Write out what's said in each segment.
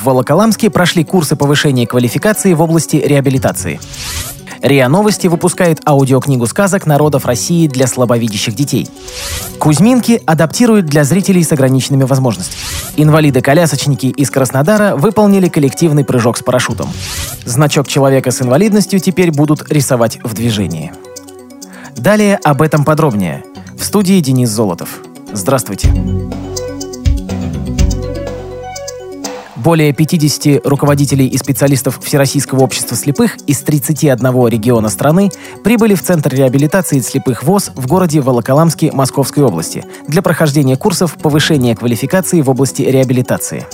В Волоколамске прошли курсы повышения квалификации в области реабилитации. РИА Новости выпускает аудиокнигу сказок народов России для слабовидящих детей. Кузьминки адаптируют для зрителей с ограниченными возможностями. Инвалиды-колясочники из Краснодара выполнили коллективный прыжок с парашютом. Значок человека с инвалидностью теперь будут рисовать в движении. Далее об этом подробнее. В студии Денис Золотов. Здравствуйте. Более 50 руководителей и специалистов Всероссийского общества слепых из 31 региона страны прибыли в Центр реабилитации слепых ВОЗ в городе Волоколамске Московской области для прохождения курсов повышения квалификации в области реабилитации.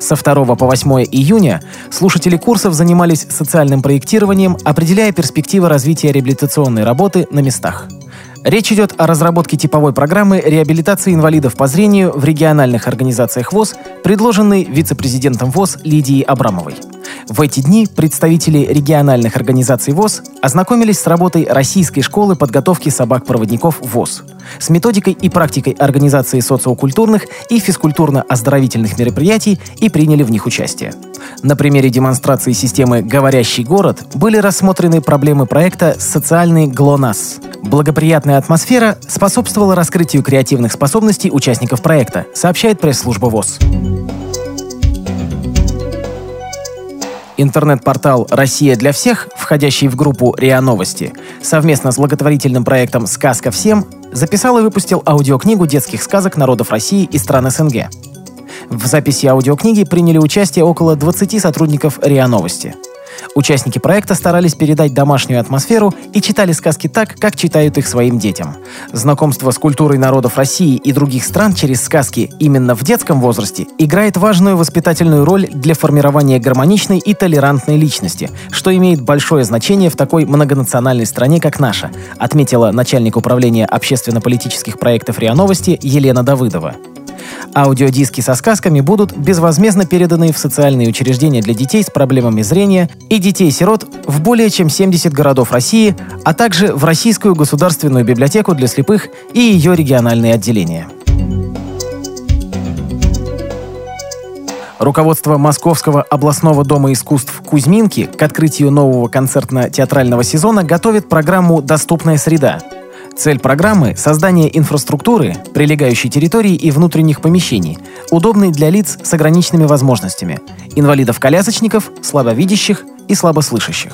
Со 2 по 8 июня слушатели курсов занимались социальным проектированием, определяя перспективы развития реабилитационной работы на местах – Речь идет о разработке типовой программы реабилитации инвалидов по зрению в региональных организациях ВОЗ, предложенной вице-президентом ВОЗ Лидией Абрамовой. В эти дни представители региональных организаций ВОЗ ознакомились с работой Российской школы подготовки собак-проводников ВОЗ, с методикой и практикой организации социокультурных и физкультурно-оздоровительных мероприятий и приняли в них участие. На примере демонстрации системы «Говорящий город» были рассмотрены проблемы проекта «Социальный ГЛОНАСС», Благоприятная атмосфера способствовала раскрытию креативных способностей участников проекта, сообщает пресс-служба ВОЗ. Интернет-портал «Россия для всех», входящий в группу РИА Новости, совместно с благотворительным проектом «Сказка всем» записал и выпустил аудиокнигу детских сказок народов России и стран СНГ. В записи аудиокниги приняли участие около 20 сотрудников РИА Новости – Участники проекта старались передать домашнюю атмосферу и читали сказки так, как читают их своим детям. Знакомство с культурой народов России и других стран через сказки именно в детском возрасте играет важную воспитательную роль для формирования гармоничной и толерантной личности, что имеет большое значение в такой многонациональной стране, как наша, отметила начальник управления общественно-политических проектов РИА Новости Елена Давыдова. Аудиодиски со сказками будут безвозмездно переданы в социальные учреждения для детей с проблемами зрения и детей-сирот в более чем 70 городов России, а также в Российскую государственную библиотеку для слепых и ее региональные отделения. Руководство Московского областного дома искусств Кузьминки к открытию нового концертно-театрального сезона готовит программу «Доступная среда», Цель программы – создание инфраструктуры, прилегающей территории и внутренних помещений, удобной для лиц с ограниченными возможностями, инвалидов-колясочников, слабовидящих и слабослышащих.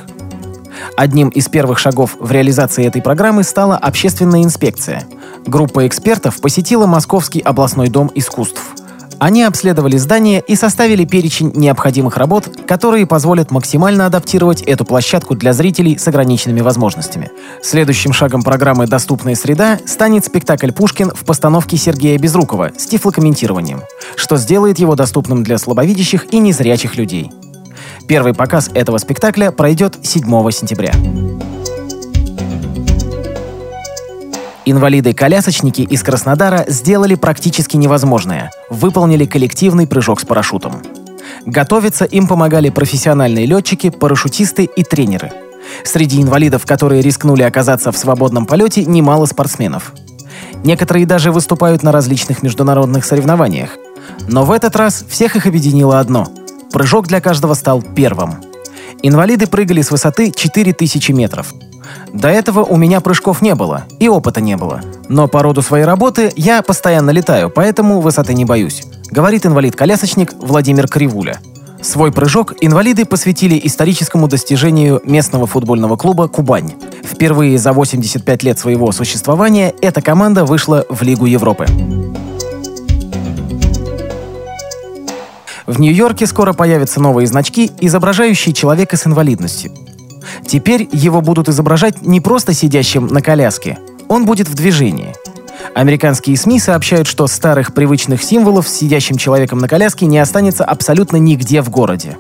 Одним из первых шагов в реализации этой программы стала общественная инспекция. Группа экспертов посетила Московский областной дом искусств – они обследовали здание и составили перечень необходимых работ, которые позволят максимально адаптировать эту площадку для зрителей с ограниченными возможностями. Следующим шагом программы «Доступная среда» станет спектакль «Пушкин» в постановке Сергея Безрукова с тифлокомментированием, что сделает его доступным для слабовидящих и незрячих людей. Первый показ этого спектакля пройдет 7 сентября. Инвалиды-колясочники из Краснодара сделали практически невозможное – выполнили коллективный прыжок с парашютом. Готовиться им помогали профессиональные летчики, парашютисты и тренеры. Среди инвалидов, которые рискнули оказаться в свободном полете, немало спортсменов. Некоторые даже выступают на различных международных соревнованиях. Но в этот раз всех их объединило одно – прыжок для каждого стал первым. Инвалиды прыгали с высоты 4000 метров – до этого у меня прыжков не было, и опыта не было. Но по роду своей работы я постоянно летаю, поэтому высоты не боюсь, говорит инвалид-колясочник Владимир Кривуля. Свой прыжок инвалиды посвятили историческому достижению местного футбольного клуба «Кубань». Впервые за 85 лет своего существования эта команда вышла в Лигу Европы. В Нью-Йорке скоро появятся новые значки, изображающие человека с инвалидностью. Теперь его будут изображать не просто сидящим на коляске, он будет в движении. Американские СМИ сообщают, что старых привычных символов с сидящим человеком на коляске не останется абсолютно нигде в городе.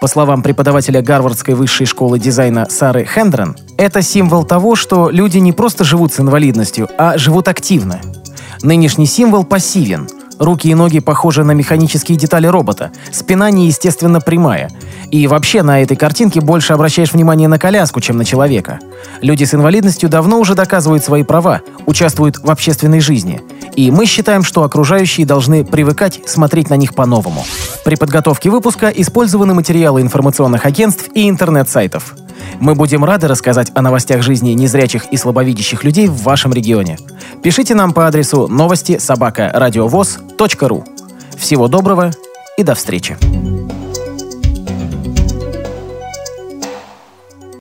По словам преподавателя Гарвардской высшей школы дизайна Сары Хендрен, это символ того, что люди не просто живут с инвалидностью, а живут активно. Нынешний символ пассивен. Руки и ноги похожи на механические детали робота. Спина неестественно прямая. И вообще на этой картинке больше обращаешь внимание на коляску, чем на человека. Люди с инвалидностью давно уже доказывают свои права, участвуют в общественной жизни. И мы считаем, что окружающие должны привыкать смотреть на них по-новому. При подготовке выпуска использованы материалы информационных агентств и интернет-сайтов. Мы будем рады рассказать о новостях жизни незрячих и слабовидящих людей в вашем регионе. Пишите нам по адресу новости собака ру. Всего доброго и до встречи!